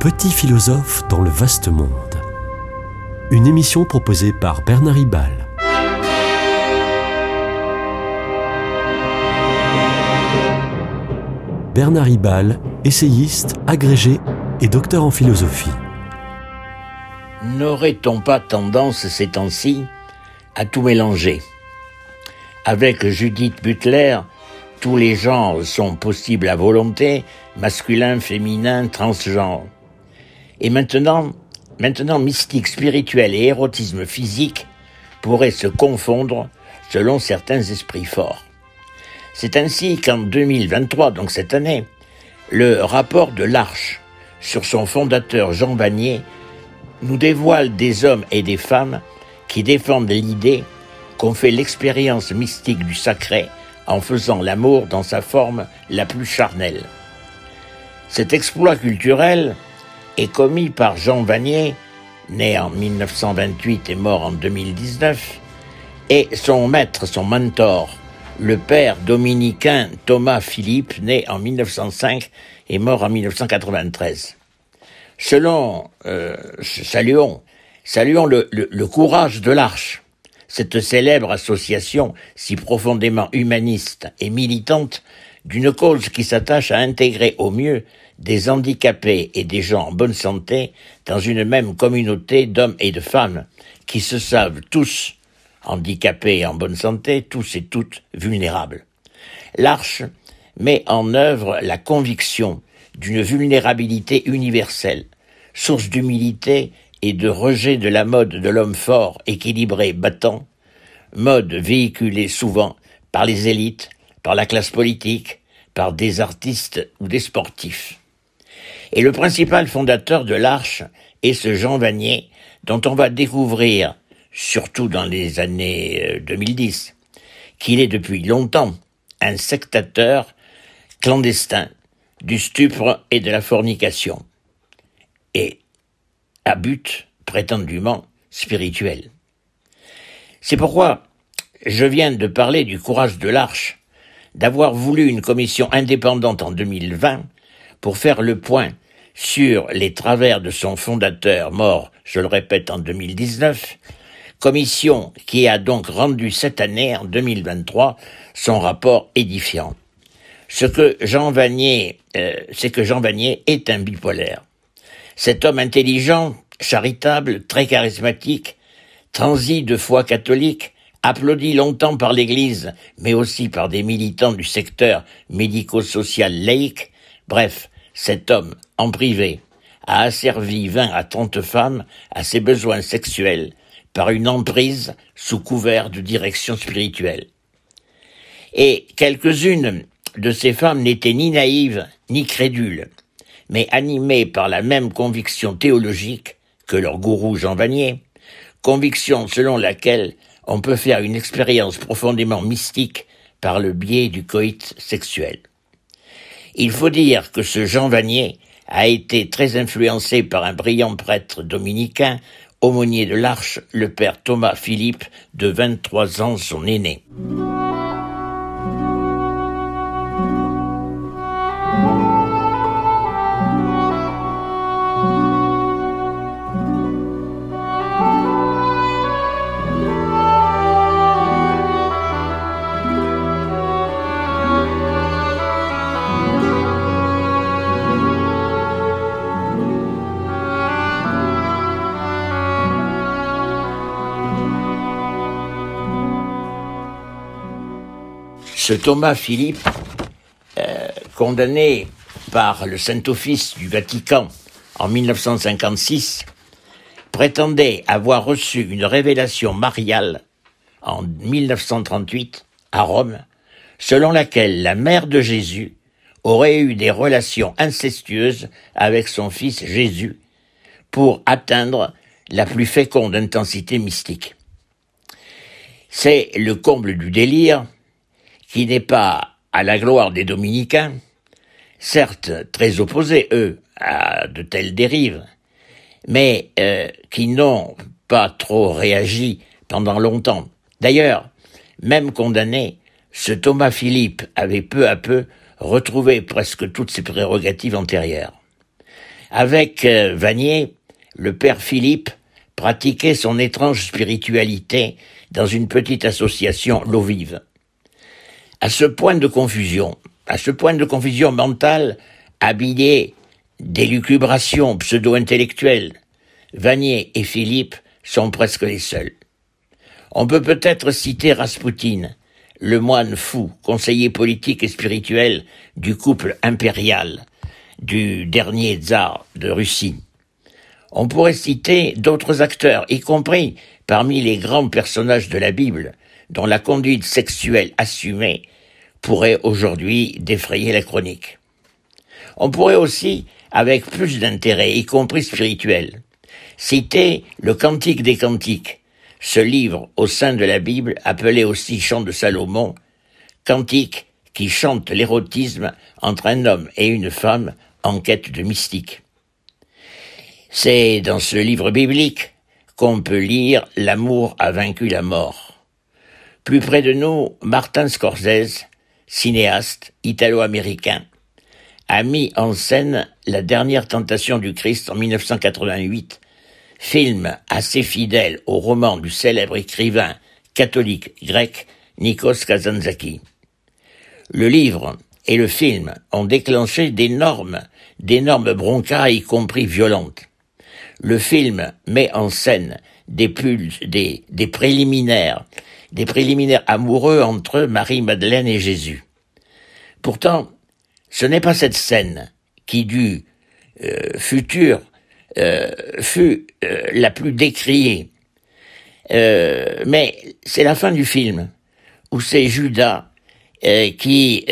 Petit philosophe dans le vaste monde. Une émission proposée par Bernard Ribal. Bernard Ribal, essayiste, agrégé et docteur en philosophie. N'aurait-on pas tendance ces temps-ci à tout mélanger? Avec Judith Butler, tous les genres sont possibles à volonté, masculin, féminin, transgenre. Et maintenant, mystique spirituel et érotisme physique pourraient se confondre selon certains esprits forts. C'est ainsi qu'en 2023, donc cette année, le rapport de l'Arche sur son fondateur Jean Vanier nous dévoile des hommes et des femmes qui défendent l'idée qu'on fait l'expérience mystique du sacré en faisant l'amour dans sa forme la plus charnelle. Cet exploit culturel est commis par Jean Vanier, né en 1928 et mort en 2019, et son maître, son mentor, le père dominicain Thomas Philippe, né en 1905 et mort en 1993. Selon, euh, saluons, saluons le, le courage de l'Arche, cette célèbre association si profondément humaniste et militante d'une cause qui s'attache à intégrer au mieux des handicapés et des gens en bonne santé dans une même communauté d'hommes et de femmes qui se savent tous handicapés et en bonne santé, tous et toutes vulnérables. L'Arche met en œuvre la conviction d'une vulnérabilité universelle, source d'humilité et de rejet de la mode de l'homme fort, équilibré, battant, mode véhiculé souvent par les élites, par la classe politique, par des artistes ou des sportifs. Et le principal fondateur de l'Arche est ce Jean Vanier, dont on va découvrir, surtout dans les années 2010, euh, qu'il est depuis longtemps un sectateur clandestin du stupre et de la fornication. Et à but prétendument spirituel. C'est pourquoi je viens de parler du courage de l'Arche, d'avoir voulu une commission indépendante en 2020 pour faire le point sur les travers de son fondateur mort, je le répète, en 2019, commission qui a donc rendu cette année, en 2023, son rapport édifiant. Ce que Jean Vanier, euh, c'est que Jean Vanier est un bipolaire. Cet homme intelligent, charitable, très charismatique, transi de foi catholique, applaudi longtemps par l'Église, mais aussi par des militants du secteur médico-social laïque, bref, cet homme, en privé, a asservi vingt à trente femmes à ses besoins sexuels par une emprise sous couvert de direction spirituelle. Et quelques-unes de ces femmes n'étaient ni naïves ni crédules mais animés par la même conviction théologique que leur gourou Jean Vanier, conviction selon laquelle on peut faire une expérience profondément mystique par le biais du coït sexuel. Il faut dire que ce Jean Vanier a été très influencé par un brillant prêtre dominicain, aumônier de l'Arche, le père Thomas Philippe, de 23 ans, son aîné. Thomas Philippe, euh, condamné par le Saint-Office du Vatican en 1956, prétendait avoir reçu une révélation mariale en 1938 à Rome, selon laquelle la mère de Jésus aurait eu des relations incestueuses avec son fils Jésus pour atteindre la plus féconde intensité mystique. C'est le comble du délire qui n'est pas à la gloire des dominicains, certes très opposés, eux, à de telles dérives, mais euh, qui n'ont pas trop réagi pendant longtemps. D'ailleurs, même condamné, ce Thomas Philippe avait peu à peu retrouvé presque toutes ses prérogatives antérieures. Avec euh, Vanier, le père Philippe pratiquait son étrange spiritualité dans une petite association l'eau vive. À ce point de confusion, à ce point de confusion mentale, habillé d'élucubrations pseudo-intellectuelles, Vanier et Philippe sont presque les seuls. On peut peut-être citer Raspoutine, le moine fou, conseiller politique et spirituel du couple impérial du dernier tsar de Russie. On pourrait citer d'autres acteurs, y compris parmi les grands personnages de la Bible, dont la conduite sexuelle assumée pourrait aujourd'hui défrayer la chronique. On pourrait aussi, avec plus d'intérêt, y compris spirituel, citer le Cantique des Cantiques, ce livre au sein de la Bible appelé aussi Chant de Salomon, cantique qui chante l'érotisme entre un homme et une femme en quête de mystique. C'est dans ce livre biblique qu'on peut lire L'amour a vaincu la mort. Plus près de nous, Martin Scorsese, cinéaste italo-américain, a mis en scène La dernière tentation du Christ en 1988, film assez fidèle au roman du célèbre écrivain catholique grec Nikos Kazantzakis. Le livre et le film ont déclenché d'énormes, d'énormes broncas, y compris violentes. Le film met en scène des des préliminaires, des préliminaires amoureux entre Marie-Madeleine et Jésus. Pourtant, ce n'est pas cette scène qui, du euh, futur, euh, fut euh, la plus décriée. mais c'est la fin du film, où c'est Judas qui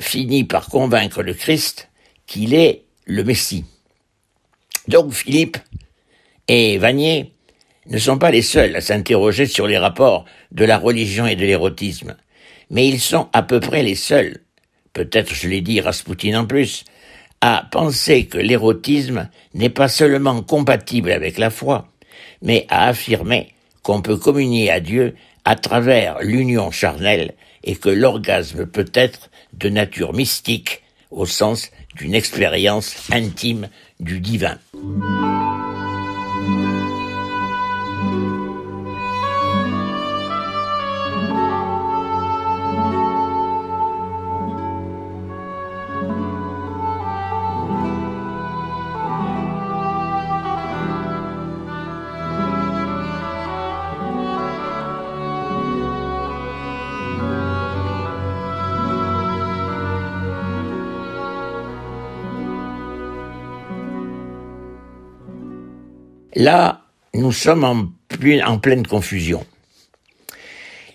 finit par convaincre le Christ qu'il est le Messie. Donc Philippe et Vanier ne sont pas les seuls à s'interroger sur les rapports de la religion et de l'érotisme, mais ils sont à peu près les seuls, peut-être je l'ai dit Raspoutine en plus, à penser que l'érotisme n'est pas seulement compatible avec la foi, mais à affirmer qu'on peut communier à Dieu à travers l'union charnelle et que l'orgasme peut être de nature mystique au sens d'une expérience intime du divin. Là, nous sommes en, pleine confusion.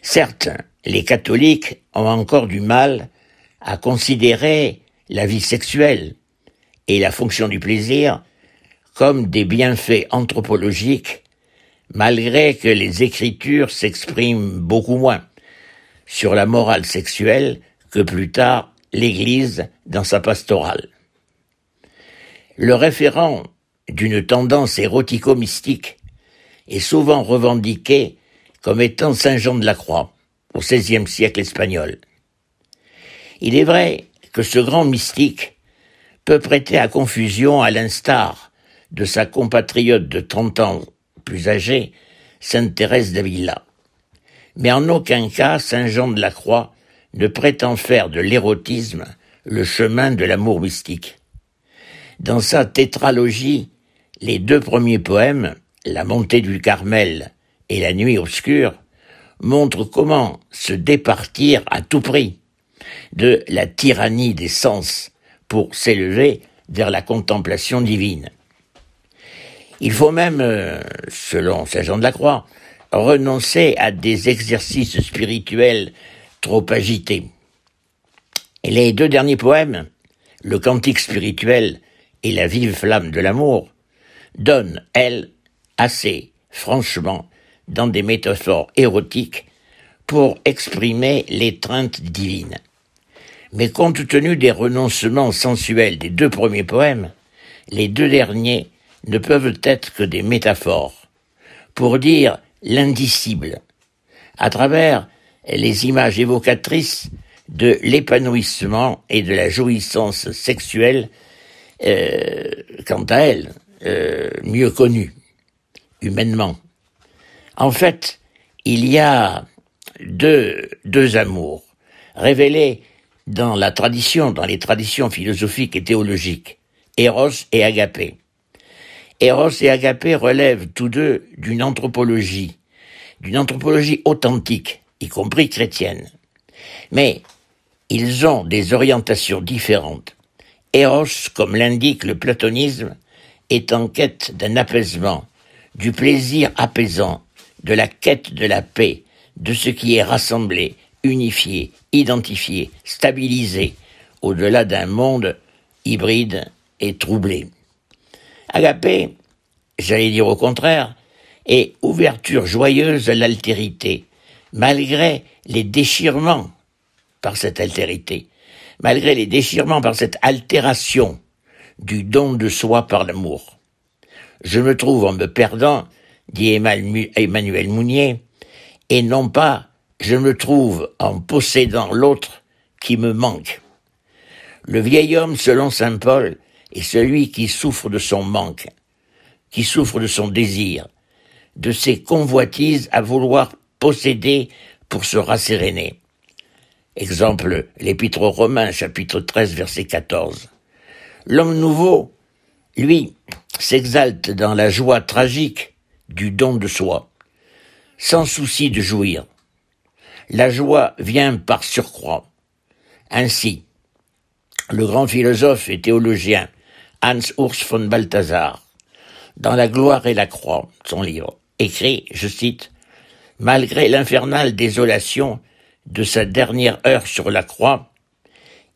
Certes, les catholiques ont encore du mal à considérer la vie sexuelle et la fonction du plaisir comme des bienfaits anthropologiques, malgré que les Écritures s'expriment beaucoup moins sur la morale sexuelle que plus tard l'Église dans sa pastorale. Le référent d'une tendance érotico-mystique est souvent revendiqué comme étant Saint Jean de la Croix au XVIe siècle espagnol. Il est vrai que ce grand mystique peut prêter à confusion à l'instar de sa compatriote de 30 ans plus âgée, Sainte Thérèse d'Avila. Mais en aucun cas Saint Jean de la Croix ne prétend faire de l'érotisme le chemin de l'amour mystique. Dans sa tétralogie les deux premiers poèmes, La montée du Carmel et La nuit obscure, montrent comment se départir à tout prix de la tyrannie des sens pour s'élever vers la contemplation divine. Il faut même, euh, selon Saint Jean de la Croix, renoncer à des exercices spirituels trop agités. Et les deux derniers poèmes, le cantique spirituel et la vive flamme de l'amour, donne, elle, assez franchement dans des métaphores érotiques pour exprimer l'étreinte divine. Mais compte tenu des renoncements sensuels des deux premiers poèmes, les deux derniers ne peuvent être que des métaphores, pour dire l'indicible, à travers les images évocatrices de l'épanouissement et de la jouissance sexuelle euh, quant à elle, euh, mieux connue, humainement. En fait, il y a deux, deux amours révélés dans la tradition, dans les traditions philosophiques et théologiques, Eros et Agapé. Eros et Agapé relèvent tous deux d'une anthropologie, d'une anthropologie authentique, y compris chrétienne. Mais ils ont des orientations différentes. Eros, comme l'indique le platonisme, est en quête d'un apaisement, du plaisir apaisant, de la quête de la paix, de ce qui est rassemblé, unifié, identifié, stabilisé, au-delà d'un monde hybride et troublé. Agapé, j'allais dire au contraire, est ouverture joyeuse à l'altérité, malgré les déchirements par cette altérité, malgré les déchirements par cette altération du don de soi par l'amour. Je me trouve en me perdant, dit Emmanuel Mounier, et non pas je me trouve en possédant l'autre qui me manque. Le vieil homme, selon saint Paul, est celui qui souffre de son manque, qui souffre de son désir, de ses convoitises à vouloir posséder pour se rasséréner. Exemple, l'Épître aux Romains, chapitre 13, verset 14. L'homme nouveau, lui, s'exalte dans la joie tragique du don de soi, sans souci de jouir. La joie vient par surcroît. Ainsi, le grand philosophe et théologien Hans Urs von Balthasar, dans La gloire et la croix, son livre, écrit, je cite, Malgré l'infernale désolation de sa dernière heure sur la croix,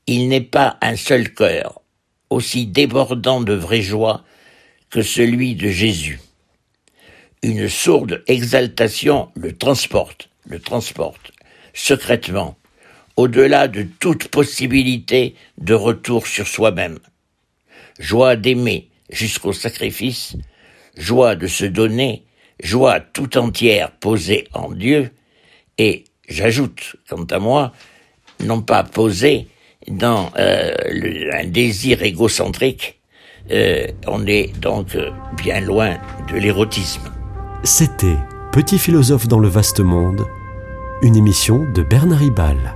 il n'est pas un seul cœur, aussi débordant de vraie joie que celui de Jésus. Une sourde exaltation le transporte, le transporte, secrètement, au-delà de toute possibilité de retour sur soi-même. Joie d'aimer jusqu'au sacrifice, joie de se donner, joie tout entière posée en Dieu, et, j'ajoute, quant à moi, non pas posée dans euh, un désir égocentrique, euh, on est donc bien loin de l'érotisme. C'était Petit philosophe dans le vaste monde, une émission de Bernard Ribal.